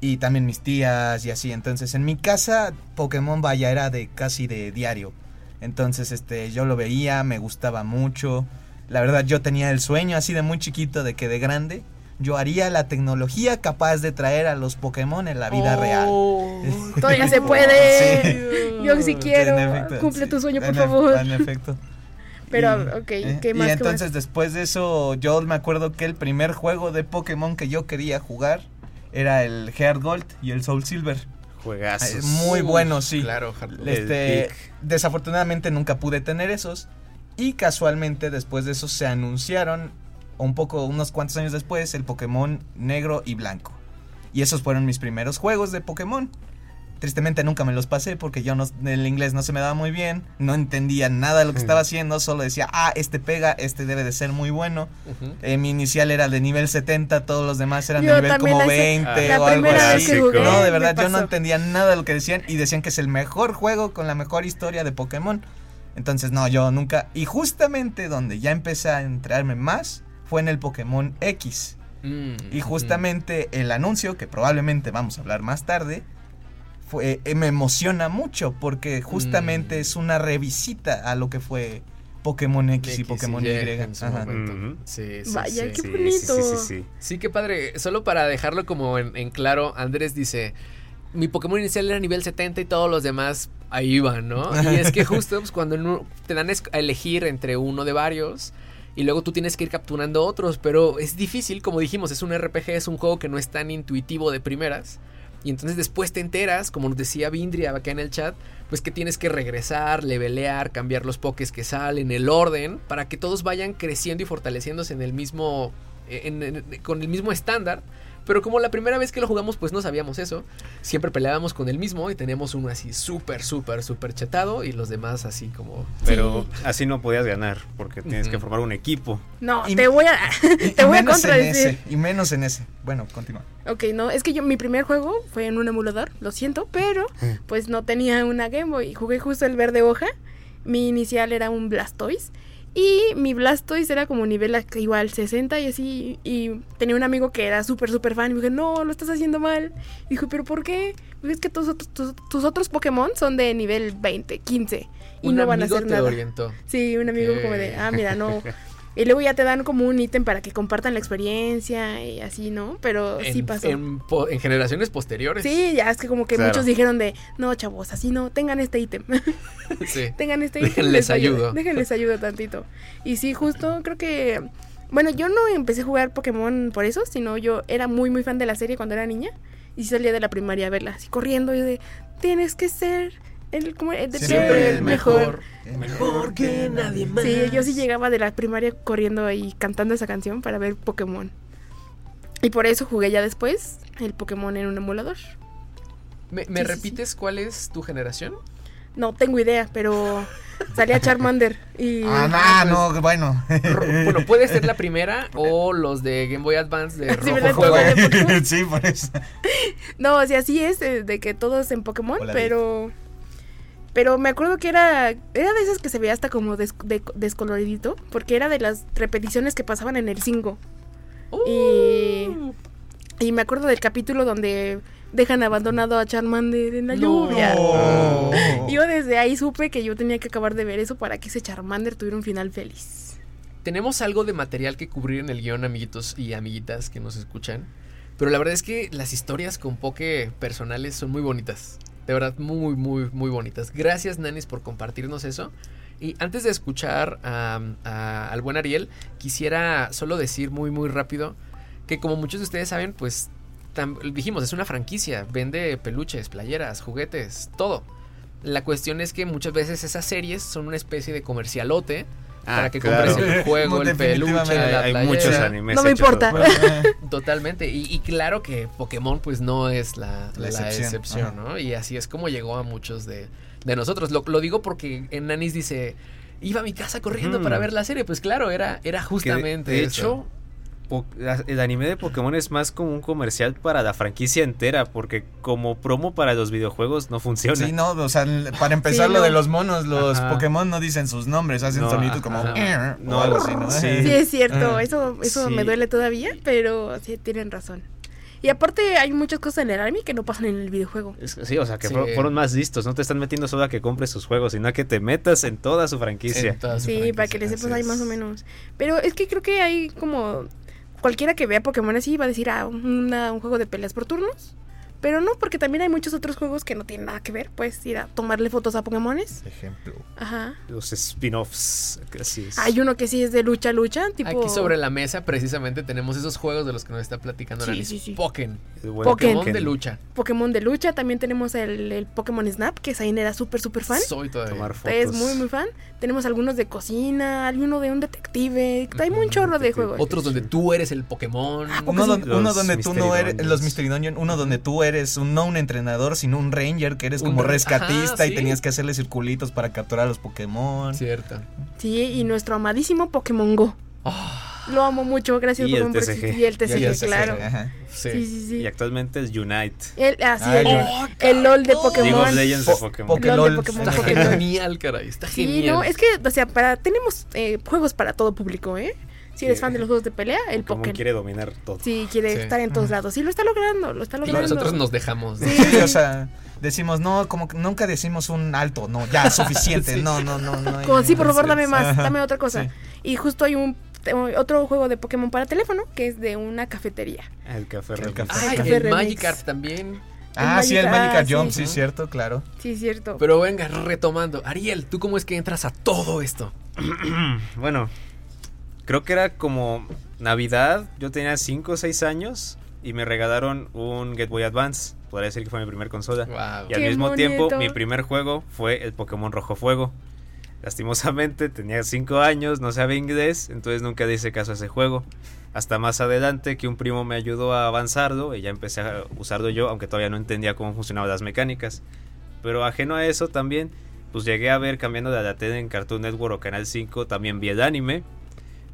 Y también mis tías y así. Entonces, en mi casa, Pokémon vaya era de casi de diario. Entonces, este, yo lo veía, me gustaba mucho. La verdad, yo tenía el sueño así de muy chiquito de que de grande yo haría la tecnología capaz de traer a los Pokémon en la vida real. Oh. Todavía se puede. Sí. Yo sí quiero. En efecto, Cumple sí, tu sueño, por en favor. En efecto. Pero, Y- ok, eh, ¿qué más? Y entonces más? después de eso, yo me acuerdo que el primer juego de Pokémon que yo quería jugar era el Heart Gold y el Soul Silver. Juegazos. Eh, muy bueno, sí. Claro, Este, desafortunadamente nunca pude tener esos. Y casualmente después de eso se anunciaron, un poco, unos cuantos años después, el Pokémon negro y blanco. Y esos fueron mis primeros juegos de Pokémon. Tristemente nunca me los pasé porque yo no, el inglés no se me daba muy bien, no entendía nada de lo que estaba haciendo, solo decía, ah, este pega, este debe de ser muy bueno. Eh, mi inicial era de nivel 70, todos los demás eran Yo de nivel como la hice- 20 la o algo así. jugué, no, de verdad, yo no entendía nada de lo que decían y decían que es el mejor juego con la mejor historia de Pokémon. Entonces, no, yo nunca. Y justamente donde ya empecé a entrarme más fue en el Pokémon X. Mm, Y justamente el anuncio, que probablemente vamos a hablar más tarde, fue, eh, me emociona mucho porque justamente Mm. es una revisita a lo que fue Pokémon X, y Pokémon Y. en su Ajá. Sí, sí, Vaya, sí. qué Sí, bonito. Sí, sí, sí, sí. Sí, qué padre. Solo para dejarlo como en, en claro, Andrés dice, mi Pokémon inicial era nivel 70 y todos los demás ahí iban, ¿no? Y es que justo pues, cuando te dan a elegir entre uno de varios y luego tú tienes que ir capturando otros, pero es difícil, como dijimos, es un RPG, es un juego que no es tan intuitivo de primeras. Y entonces después te enteras, como nos decía Vindria acá en el chat, pues que tienes que regresar, levelear, cambiar los pokés que salen, el orden, para que todos vayan creciendo y fortaleciéndose en el mismo. con el mismo estándar. Pero como la primera vez que lo jugamos, pues no sabíamos eso. Siempre peleábamos con el mismo y teníamos uno así súper, súper, súper chetado y los demás así como. Pero así no podías ganar, porque tienes que formar un equipo. No, Y- te voy a, Y- te y voy a menos en contradecir. ese, y menos en ese. Bueno, continúa. Ok, no, es que yo mi primer juego fue en un emulador, lo siento, pero pues no tenía una Game Boy. Jugué justo el verde hoja. Mi inicial era un Blastoise. Y mi Blastoise era como nivel igual 60 y así. Y tenía un amigo que era súper, súper fan. Y me dije, no, lo estás haciendo mal. Y dijo, ¿pero por qué? Me dijo, es que tus, otros- tus, tus otros Pokémon son de nivel 20, 15. Y un no van a hacer te nada. orientó. Sí, un amigo como de, ah, mira, no. Y luego ya te dan como un ítem para que compartan la experiencia y así, ¿no? Pero sí pasó. En, po- en generaciones posteriores. Sí, ya es que como que Claro. muchos dijeron de, no, chavos, así no, tengan este ítem. Sí. tengan este ítem. Déjenles ayudo. Déjenles ayudo tantito. Y sí, justo creo que... Bueno, yo no empecé a jugar Pokémon por eso, sino yo era muy, muy fan de la serie cuando era niña. Y sí salía de la primaria a verla, así corriendo y de, tienes que ser el, como, el de Siempre el mejor. Mejor que nadie más. Sí, yo sí llegaba de la primaria corriendo ahí cantando esa canción para ver Pokémon. Y por eso jugué ya después el Pokémon en un emulador. ¿Me, me Sí, sí, repites cuál es tu generación? No tengo idea, pero salía Charmander y Ah, no, no, bueno. Bueno, puede ser la primera o los de Game Boy Advance de Sí, Rojo de sí, por eso. no, o sea, sí es eh, de que todos en Pokémon, Hola, pero pero me acuerdo que era era de esas que se veía hasta como des- de- descoloridito, porque era de las repeticiones que pasaban en el 5. Y y me acuerdo del capítulo donde dejan abandonado a Charmander en la No. lluvia. Oh. Yo desde ahí supe que yo tenía que acabar de ver eso para que ese Charmander tuviera un final feliz. Tenemos algo de material que cubrir en el guion, amiguitos y amiguitas que nos escuchan. Pero la verdad es que las historias con Poké personales son muy bonitas. De verdad, muy, muy, muy bonitas. Gracias, Nanis, por compartirnos eso. Y antes de escuchar al buen Ariel, quisiera solo decir muy, muy rápido que como muchos de ustedes saben, pues dijimos, es una franquicia. Vende peluches, playeras, juguetes, todo. La cuestión es que muchas veces esas series son una especie de comercialote Ah, para que claro. compres el juego, el peluche, la Hay playera. muchos animes. No me importa. por- Totalmente. Y, y claro que Pokémon pues no es la, La la excepción. ¿no? Y así es como llegó a muchos de, de nosotros. Lo, lo digo porque en Nanis dice, iba a mi casa corriendo para ver la serie. Pues claro, era, era que de- justamente de, eso. hecho, el anime de Pokémon es más como un comercial para la franquicia entera, porque como promo para los videojuegos no funciona. Sí, no, o sea, para empezar Sí, lo no. de los monos, los Ajá. Pokémon no dicen sus nombres, hacen No, sonidos como ajá. No, o algo así, ¿no? sí. Sí, es cierto, eso, eso Sí. me duele todavía, pero sí tienen razón. Y aparte hay muchas cosas en el anime que no pasan en el videojuego. Sí, o sea, que Sí. fueron, fueron más listos. No te están metiendo solo a que compres sus juegos, sino a que te metas en toda su franquicia. En toda su Sí, franquicia, para que le sepas ahí más o menos. Pero es que creo que hay como... Cualquiera que vea Pokémon así va a decir, ah, una- un juego de peleas por turnos. Pero no, porque también hay muchos otros juegos que no tienen nada que ver. Puedes ir a tomarle fotos a Pokémones. Ejemplo. Ajá. Los spin-offs. Así es. Hay uno que sí es de lucha, lucha, tipo... Aquí sobre la mesa precisamente tenemos esos juegos de los que nos está platicando Sí, sí, sí. Pokémon. El buen Pokémon de lucha. Pokémon de lucha. También tenemos el, el Pokémon Snap, que Zain era súper, súper fan. Soy todavía. Tomar fotos. Es muy, muy fan. Tenemos algunos de cocina, alguno de un detective. Hay un chorro de juegos. Otros donde tú eres el Pokémon. Uno, sí? don- uno Los donde tú no eres, los Mystery Dungeon, uno donde tú eres un, no un entrenador, sino un ranger, que eres Un como re- rescatista ajá, y sí. tenías que hacerle circulitos para capturar a los Pokémon. Cierto. Sí, y nuestro amadísimo Pokémon Go. Lo amo mucho, gracias Y el por TCG. Y el TCG, Y el TCG, claro. Ajá. Sí. Sí, sí, sí. Y actualmente es Unite. El, así Ah, el, LOL de League Pokémon. of Legends de Po- Pokémon. Poké- LOL de. Pokémon. Está Pokémon. genial, caray. Está Sí, genial. no, es que, o sea, para, tenemos eh, juegos para todo público, ¿eh? Si eres fan de los juegos de pelea, el Pokémon Pokémon. quiere dominar todo. Sí, quiere Sí. estar en todos lados. Sí, lo está logrando, lo está Y logrando. nosotros nos dejamos. ¿no? Sí. Sí, o sea, decimos, no, como que nunca decimos un alto, no, ya, suficiente, Sí. no, no, no, no. hay- Como, sí, por favor, dame más, dame otra cosa. Sí. Y justo hay un otro juego de Pokémon para teléfono que es de una cafetería. El café El café. Ay, Café el. Magikarp también. Ah, sí, el Magic- ah, sí. Jump, sí, cierto, claro. Sí, cierto. Pero venga, retomando. Ariel, ¿tú cómo es que entras a todo esto? Bueno, creo que era como Navidad. Yo tenía 5 o 6 años y me regalaron un Get Boy Advance. podría decir que fue mi primer consola. Wow. Y al mismo tiempo, mi primer juego fue el Pokémon Rojo Fuego. Lastimosamente, tenía 5 años, no sabía inglés, entonces nunca le hice caso a ese juego. Hasta más adelante que un primo me ayudó a avanzarlo y ya empecé a usarlo yo, aunque todavía no entendía cómo funcionaban las mecánicas. Pero ajeno a eso también, pues llegué a ver cambiando de la tele en Cartoon Network o Canal 5, también vi el anime.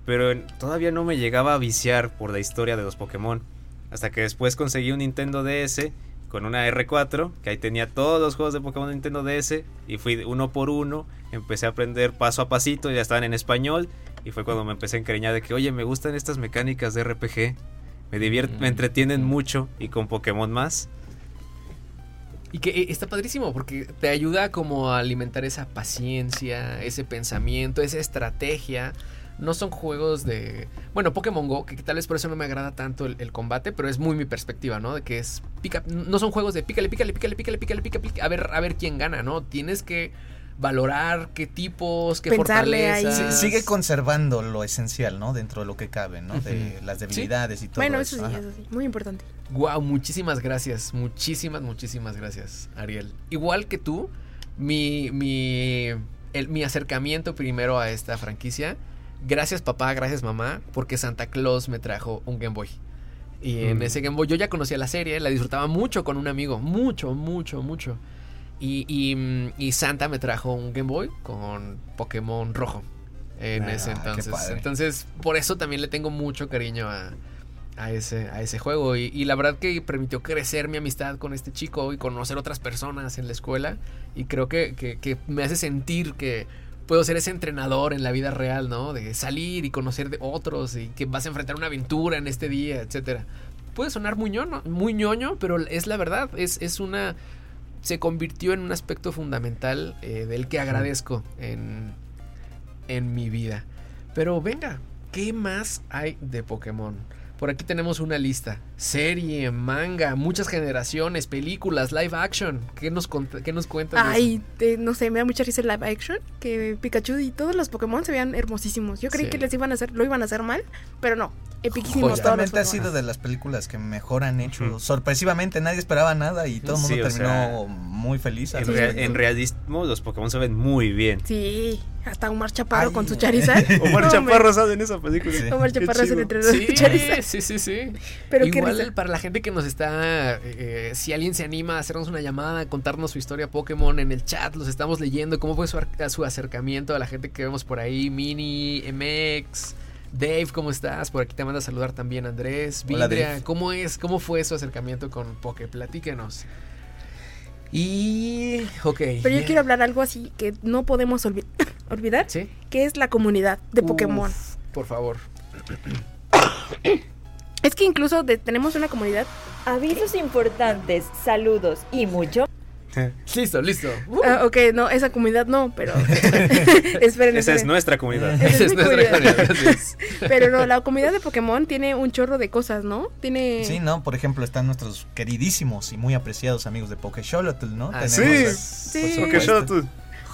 Pero todavía no me llegaba a viciar por la historia de los Pokémon. Hasta que después conseguí un Nintendo DS con una R4, que ahí tenía todos los juegos de Pokémon de Nintendo DS, y fui uno por uno, empecé a aprender paso a pasito, ya estaban en español, y fue cuando me empecé a encariñar de que, oye, me gustan estas mecánicas de RPG, me divierten, me entretienen mucho, y con Pokémon más. Y que eh, está padrísimo porque te ayuda como a alimentar esa paciencia, ese pensamiento, esa estrategia. No son juegos de... Bueno, Pokémon Go, que tal vez por eso no me agrada tanto el, el combate, pero es muy mi perspectiva, ¿no? De que es... Pica, no son juegos de pícale, pícale, pícale, pícale, pícale, pícale, pícale, a ver, a ver quién gana, ¿no? Tienes que valorar qué tipos, qué Pensarle ahí. fortalezas. Sí, sigue conservando lo esencial, ¿no? Dentro de lo que cabe, ¿no? De las debilidades y todo Bueno, eso. eso sí, Ajá. eso sí, muy importante. Wow, muchísimas gracias. Muchísimas, muchísimas gracias, Ariel. Igual que tú, mi, mi, el- mi acercamiento primero a esta franquicia, gracias papá, gracias mamá, porque Santa Claus me trajo un Game Boy. Y en Mm. ese Game Boy yo ya conocía la serie, la disfrutaba mucho con un amigo, mucho, mucho, mucho. Y, y, mm, y Santa me trajo un Game Boy con Pokémon rojo en Ah, ese entonces. Entonces, por eso también le tengo mucho cariño a, a ese, a ese juego. Y, y la verdad que permitió crecer mi amistad con este chico y conocer otras personas en la escuela. Y creo que, que- que me hace sentir que puedo ser ese entrenador en la vida real, ¿no? De salir y conocer de otros y que vas a enfrentar una aventura en este día, etcétera. Puede sonar muy ñoño, muy ñoño, pero es la verdad. Es, es una. Se convirtió en un aspecto fundamental eh, del que agradezco en, en mi vida. Pero venga, ¿qué más hay de Pokémon? Por aquí tenemos una lista. Serie, manga, muchas generaciones, películas, live action. ¿Qué nos, qué nos cuentas? de eso? Ay, no sé, me da mucha risa el live action. Que Pikachu y todos los Pokémon se veían hermosísimos. Yo creí Sí. que les iban a hacer, lo iban a hacer mal, pero no. Los Justamente ha sido de las películas que mejor han hecho. Sorpresivamente nadie esperaba nada y todo el mundo Sí, o terminó sea, muy feliz. En, en realismo, los Pokémon se ven muy bien. Sí, hasta Omar Chaparro Ay. con su Charizard. Omar No, Chaparro sale en esa película. Sí. Omar Chaparro es el chido. entrenador Sí, Charizard. sí, sí, sí. Pero Igual para la gente que nos está, eh, si alguien se anima a hacernos una llamada, a contarnos su historia Pokémon en el chat, los estamos leyendo, cómo fue su acercamiento a la gente que vemos por ahí, Mini, MX, Dave, ¿cómo estás? Por aquí te manda a saludar también Andrés, Hola, Vidria, Dave. ¿cómo es? ¿Cómo fue su acercamiento con Poké? Platíquenos. Y, ok. Pero yo quiero hablar algo así que no podemos olvi- olvidar, ¿Sí? que es la comunidad de Pokémon. Uf, por favor. Es que incluso de- tenemos una comunidad. Avisos importantes, saludos y mucho Listo, listo. Uh, Ah, ok, no, esa comunidad no, pero. esperen, Esa es nuestra comunidad. Esa esa es nuestra comunidad. Pero no, la comunidad de Pokémon tiene un chorro de cosas, ¿no? Tiene. Sí, ¿no? Por ejemplo, están nuestros queridísimos y muy apreciados amigos de Pokésholotl, ¿no? Ah, sí. a- Sí.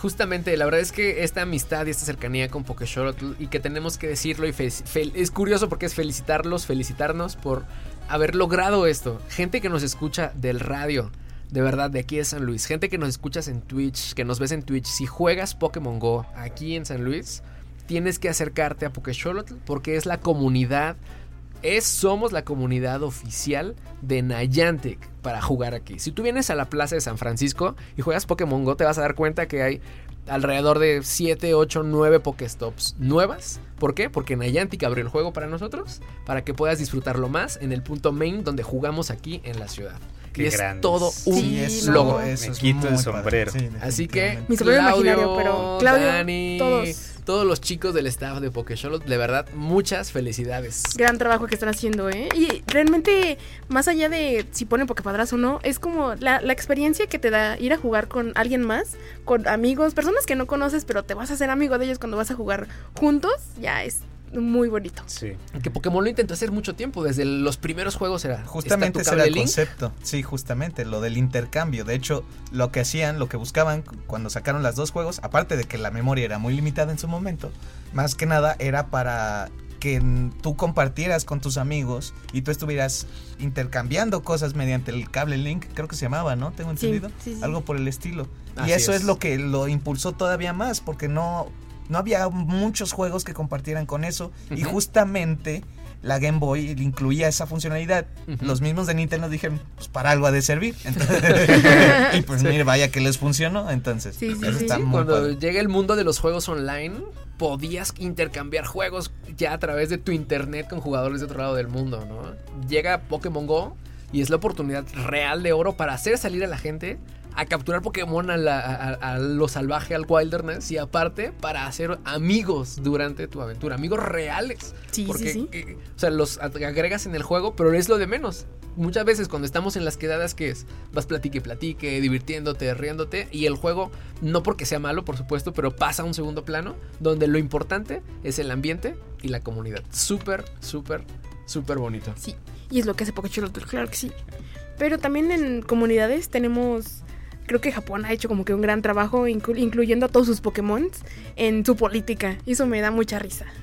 Justamente, la verdad es que esta amistad y esta cercanía con Pokéshootl y que tenemos que decirlo y es curioso porque es felicitarlos, felicitarnos por haber logrado esto. Gente que nos escucha del radio, de verdad, de aquí de San Luis. Gente que nos escuchas en Twitch, que nos ves en Twitch. Si juegas Pokémon Go aquí en San Luis, tienes que acercarte a Pokéshootl porque es la comunidad es somos la comunidad oficial de Niantic para jugar aquí. Si tú vienes a la plaza de San Francisco y juegas Pokémon Go, te vas a dar cuenta que hay alrededor de 7, 8, 9 Pokéstops nuevas. ¿Por qué? Porque Niantic abrió el juego para nosotros, para que puedas disfrutarlo más en el punto main donde jugamos aquí en la ciudad. Qué y es grandes. todo un Sí, eso, logo. eso Me es quito el sombrero. sí, Así que. Mi sombrero Claudio, imaginario, pero Claudio, Dani, todos. todos los chicos del staff de Pokéshootl, de verdad, muchas felicidades. Gran trabajo que están haciendo, ¿eh? Y realmente, más allá de si ponen Poképadras o no, es como la, la experiencia que te da ir a jugar con alguien más, con amigos, personas que no conoces, pero te vas a hacer amigo de ellos cuando vas a jugar juntos, ya es muy bonito. Sí. Que Pokémon lo intentó hacer mucho tiempo, desde los primeros juegos era. Justamente ese era el Link. concepto. Sí, justamente, lo del intercambio. De hecho, lo que hacían, lo que buscaban cu- cuando sacaron las dos juegos, aparte de que la memoria era muy limitada en su momento, más que nada era para que tú compartieras con tus amigos y tú estuvieras intercambiando cosas mediante el cable link, creo que se llamaba, ¿no? Tengo Sí, entendido. sí, sí. Algo por el estilo. Así y eso es. es. lo que lo impulsó todavía más, porque no, no había muchos juegos que compartieran con eso. Y justamente la Game Boy incluía esa funcionalidad. Los mismos de Nintendo dijeron, pues para algo ha de servir. Entonces- y pues mire, vaya que les funcionó. Entonces, Sí, sí, eso sí. está muy Cuando padre. llega el mundo de los juegos online, podías intercambiar juegos ya a través de tu internet con jugadores de otro lado del mundo, ¿no? Llega Pokémon Go y es la oportunidad real de oro para hacer salir a la gente a capturar Pokémon a, la- a- a lo salvaje, al wilderness y aparte para hacer amigos durante tu aventura, amigos reales. Sí, Porque, sí, sí. eh, o sea, los agregas en el juego, pero es lo de menos. Muchas veces cuando estamos en las quedadas, que es? Vas platique, platique, divirtiéndote, riéndote, y el juego, no porque sea malo, por supuesto, pero pasa a un segundo plano, donde lo importante es el ambiente y la comunidad. Súper, súper, súper bonito. Sí, y es lo que hace Pokechulotl, claro que sí. Pero también en comunidades tenemos. Creo que Japón ha hecho como que un gran trabajo inclu- incluyendo a todos sus Pokémon en su política. Y eso me da mucha risa.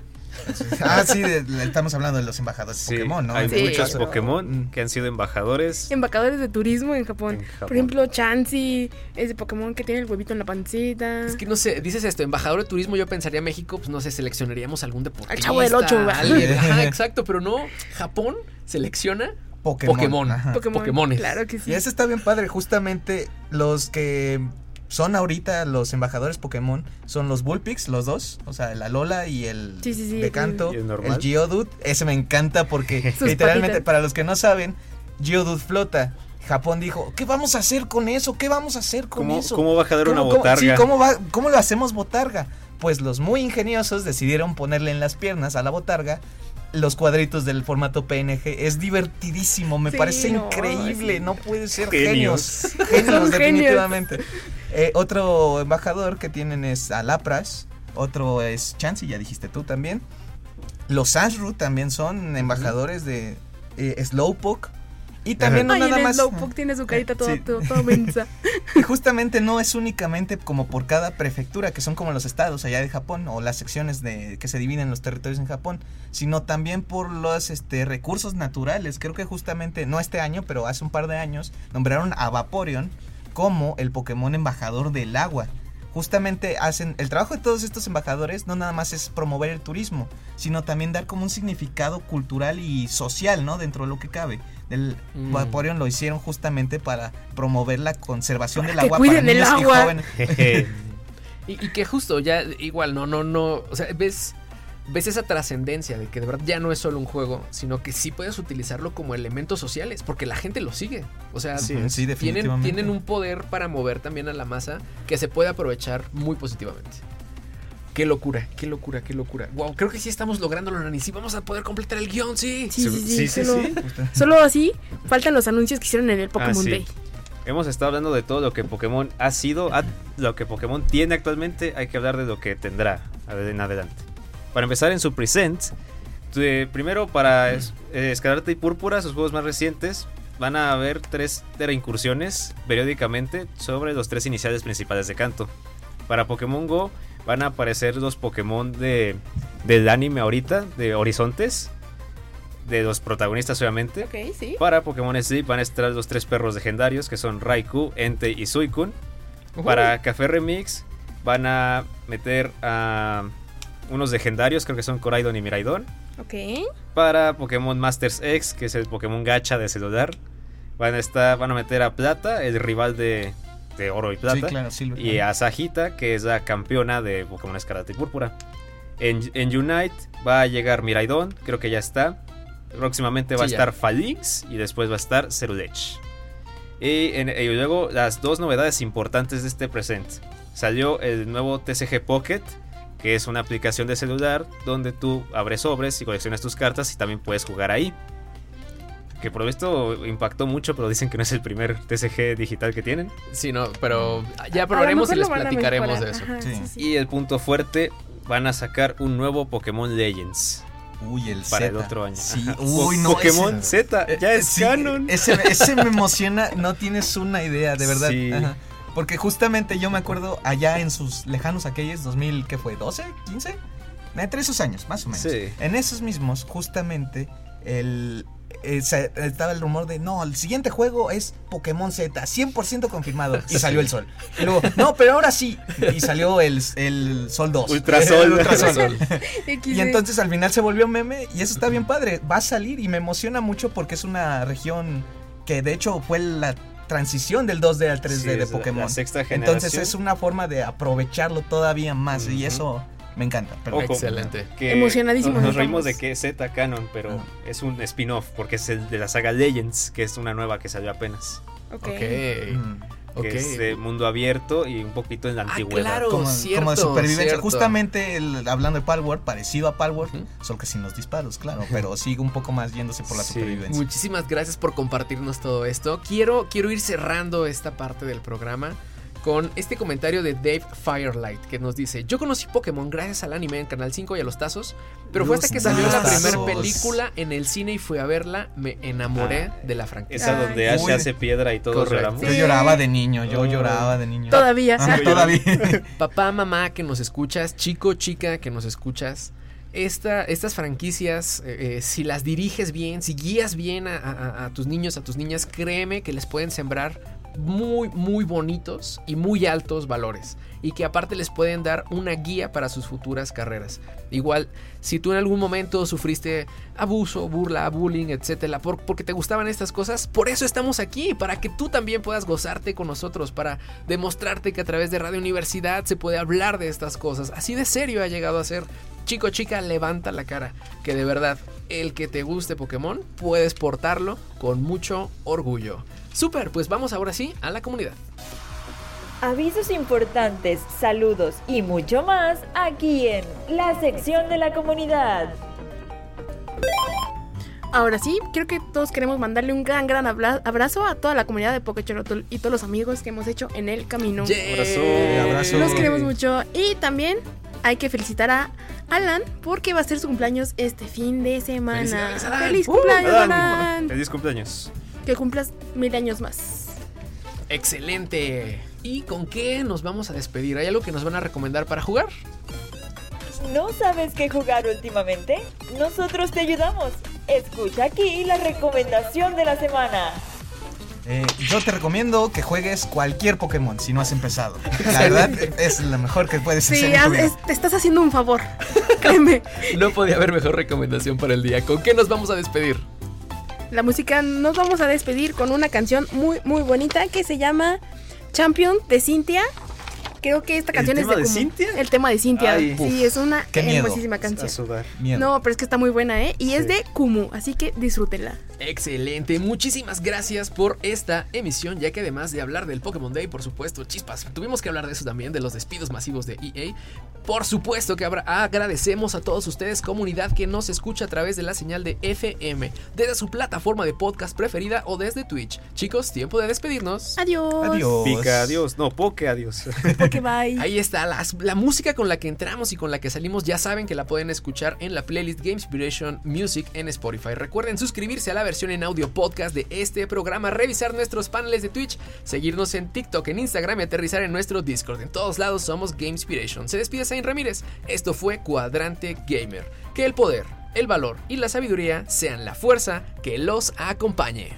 Ah, sí, de- de- estamos hablando de los embajadores de Sí, Pokémon, ¿no? hay Sí. muchos. Pokémon que han sido embajadores. Embajadores de turismo en Japón. En Japón. Por ejemplo, Chansey, ese Pokémon que tiene el huevito en la pancita. Es que no sé, dices esto, embajador de turismo, yo pensaría México, pues no sé, seleccionaríamos algún deportista. Al Chavo del Ocho, ¿verdad? alguien. Ajá, exacto, pero no, Japón selecciona Pokémon. Pokémon. ajá. Pokémon. Pokémones. Claro que sí. Y eso está bien padre, justamente los que son ahorita los embajadores Pokémon son los Bullpix, los dos, o sea, la Lola y el Sí, sí, sí, de canto, el el. Geodude, ese me encanta porque literalmente patitas. para los que no saben, Geodude flota. Japón dijo, ¿qué vamos a hacer con eso? ¿Qué vamos a hacer con ¿Cómo, eso? ¿Cómo va a jalar una ¿Cómo- cómo- botarga? sí, ¿cómo, va, ¿cómo lo hacemos botarga? Pues los muy ingeniosos decidieron ponerle en las piernas a la botarga los cuadritos del formato PNG. Es divertidísimo, me Sí, parece no, increíble, sí. no puede ser Genios. genios. Definitivamente. Eh, otro embajador que tienen es Alapras, otro es Chansey, ya dijiste tú también. Los Ashru también son embajadores de eh, Slowpoke. Y también no Ay, nada el más. Slowpoke tiene su carita toda, Sí. toda, toda mensa. Y justamente no es únicamente como por cada prefectura, que son como los estados allá de Japón, o las secciones de que se dividen los territorios en Japón, sino también por los este, recursos naturales. Creo que justamente, no este año, pero hace un par de años, nombraron a Vaporeon como el Pokémon embajador del agua. Justamente hacen, el trabajo de todos estos embajadores no nada más es promover el turismo, sino también dar como un significado cultural y social, ¿no? Dentro de lo que cabe. El Mm. Vaporeon lo hicieron justamente para promover la conservación Para del agua cuiden para el niños y agua. jóvenes. Jeje. Y, y que justo, ya igual, no, no, no. O sea, ves, ves esa trascendencia de que de verdad ya no es solo un juego, sino que sí puedes utilizarlo como elementos sociales, porque la gente lo sigue. O sea, Sí, tienen, sí, definitivamente. tienen un poder para mover también a la masa que se puede aprovechar muy positivamente. Qué locura, qué locura, qué locura. Wow, creo que sí estamos lográndolo, Nani. Sí, vamos a poder completar el guion, sí. Sí, sí, sí. Sí, sí, solo, sí. solo así faltan los anuncios que hicieron en el Pokémon Ah, sí. Day. Hemos estado hablando de todo lo que Pokémon ha sido, lo que Pokémon tiene actualmente, hay que hablar de lo que tendrá en adelante. Para empezar en su present, eh, primero para es- eh, Escarlata y Púrpura, sus juegos más recientes, van a haber tres incursiones periódicamente sobre los tres iniciales principales de canto. Para Pokémon Go van a aparecer los Pokémon de, del anime ahorita, de Horizontes, de los protagonistas obviamente. Ok, sí. Para Pokémon Sleep van a estar los tres perros legendarios que son Raikou, Entei y Suicune. Para Café Remix van a meter a unos legendarios, creo que son Coraidon y Miraidon. Ok. Para Pokémon Masters X, que es el Pokémon gacha de celular, van a estar, van a meter a Plata, el rival de, de Oro y Plata. Sí, claro, Silver. Y a Sajita, que es la campeona de Pokémon Escarlata y Púrpura. En, en Unite va a llegar Miraidon, creo que ya está. Próximamente va Sí, a estar Falinx y después va a estar Cerulege. Y, en- y luego las dos novedades importantes de este present. Salió el nuevo TCG Pocket, que es una aplicación de celular donde tú abres sobres y coleccionas tus cartas y también puedes jugar ahí. Que por esto impactó mucho, pero dicen que no es el primer TCG digital que tienen. Sí, no, pero ya probaremos y les platicaremos de eso. Ajá, Sí. sí, sí. Y el punto fuerte, van a sacar un nuevo Pokémon Legends Uy, el para el otro año. Sí, uy, no. Pokémon ese- Z, eh, ya es sí, canon. Ese, ese me emociona, no tienes una idea, de verdad. Sí. Ajá. Porque justamente yo me acuerdo allá en sus lejanos aquellos, 2000, ¿qué fue? ¿12? ¿15? Entre esos años, más o menos. Sí. En esos mismos, justamente, el, eh, estaba el rumor de, no, el siguiente juego es Pokémon Z, 100% confirmado. Y salió el Sol. Y luego, no, pero ahora sí. Y salió el, el Sol 2. Ultrasol. El Ultrasol. Y entonces al final se volvió meme y eso está bien padre. Va a salir y me emociona mucho porque es una región que de hecho fue la transición del 2D al 3D Sí, de Pokémon. la sexta generación. Entonces es una forma de aprovecharlo todavía más y eso me encanta. Ojo, Excelente. que Emocionadísimos Nos, reímos de que es Z canon, pero Ah. es un spin-off porque es el de la saga Legends, que es una nueva que salió apenas. Ok. Ok. mm, Ok. Que es de mundo abierto y un poquito en la Ah, antigüedad. claro. como, cierto, como de supervivencia. cierto. Justamente el- hablando de Palworld, parecido a Palworld, solo que sin los disparos, claro, pero sigue un poco más yéndose por la Sí, supervivencia. Muchísimas gracias por compartirnos todo esto. Quiero, quiero ir cerrando esta parte del programa con este comentario de Dave Firelight que nos dice, yo conocí Pokémon gracias al anime en Canal 5 y a los tazos, pero fue Los hasta que salió la primera película en el cine y fui a verla, me enamoré Ah, de la franquicia. Esa donde Ash Uy. hace piedra y todos Correcto. lloramos. Yo lloraba de niño, yo Oh. lloraba de niño. Todavía. Sí. todavía. Papá, mamá que nos escuchas, chico, chica que nos escuchas, esta, estas franquicias, eh, eh, si las diriges bien, si guías bien a, a- a tus niños, a tus niñas, créeme que les pueden sembrar muy, muy bonitos y muy altos valores. Y que aparte les pueden dar una guía para sus futuras carreras. Igual, si tú en algún momento sufriste abuso, burla, bullying, etcétera, por- porque te gustaban estas cosas, por eso estamos aquí, para que tú también puedas gozarte con nosotros, para demostrarte que a través de Radio Universidad se puede hablar de estas cosas. Así de serio ha llegado a ser. Chico, chica, levanta la cara, que de verdad, el que te guste Pokémon, puedes portarlo con mucho orgullo. Super, pues vamos ahora sí a la comunidad. Avisos importantes, saludos y mucho más aquí en la sección de la comunidad. Ahora sí, creo que todos queremos mandarle un gran, gran abrazo a toda la comunidad de Pokechorotl y todos los amigos que hemos hecho en el camino. ¡Yay! Abrazo. Los queremos mucho. Y también hay que felicitar a Alan porque va a ser su cumpleaños este fin de semana. ¡Felicidades, Alan! ¡Feliz ¡Uh! cumpleaños, Alan, Alan! Feliz cumpleaños. Que cumplas mil años más. Excelente. ¿Y con qué nos vamos a despedir? ¿Hay algo que nos van a recomendar para jugar? ¿No sabes qué jugar últimamente? Nosotros te ayudamos. Escucha aquí la recomendación de la semana. Eh, yo te recomiendo que juegues cualquier Pokémon si no has empezado. La verdad es lo mejor que puedes Sí, hacer. es- te estás haciendo un favor. Créeme. No podía haber mejor recomendación para el día. ¿Con qué nos vamos a despedir? La música nos vamos a despedir con una canción muy, muy bonita que se llama Champion de Cintia. Creo que esta ¿El canción es tema de, de Kumu. Cintia? El tema de Cintia. Ay, sí, uf, es una qué miedo. hermosísima A canción. sudar. Miedo. No, pero es que está muy buena, ¿eh? Y es Sí. de Kumu, así que disfrútenla. Excelente, muchísimas gracias por esta emisión, ya que además de hablar del Pokémon Day, por supuesto, chispas, tuvimos que hablar de eso también, de los despidos masivos de EA. Por supuesto que habrá- agradecemos a todos ustedes, comunidad que nos escucha a través de la señal de FM, desde su plataforma de podcast preferida o desde Twitch. Chicos, tiempo de despedirnos. Adiós. Adiós. Pica, adiós. No, poke, adiós. Porque bye. Ahí está, las- la música con la que entramos y con la que salimos ya saben que la pueden escuchar en la playlist Gamespiration Music en Spotify. Recuerden suscribirse a la versión en audio podcast de este programa, revisar nuestros paneles de Twitch, seguirnos en TikTok, en Instagram y aterrizar en nuestro Discord. En todos lados somos Gamespiration. Se despide Zain Ramírez. Esto fue Cuadrante Gamer. Que el poder, el valor y la sabiduría sean la fuerza que los acompañe.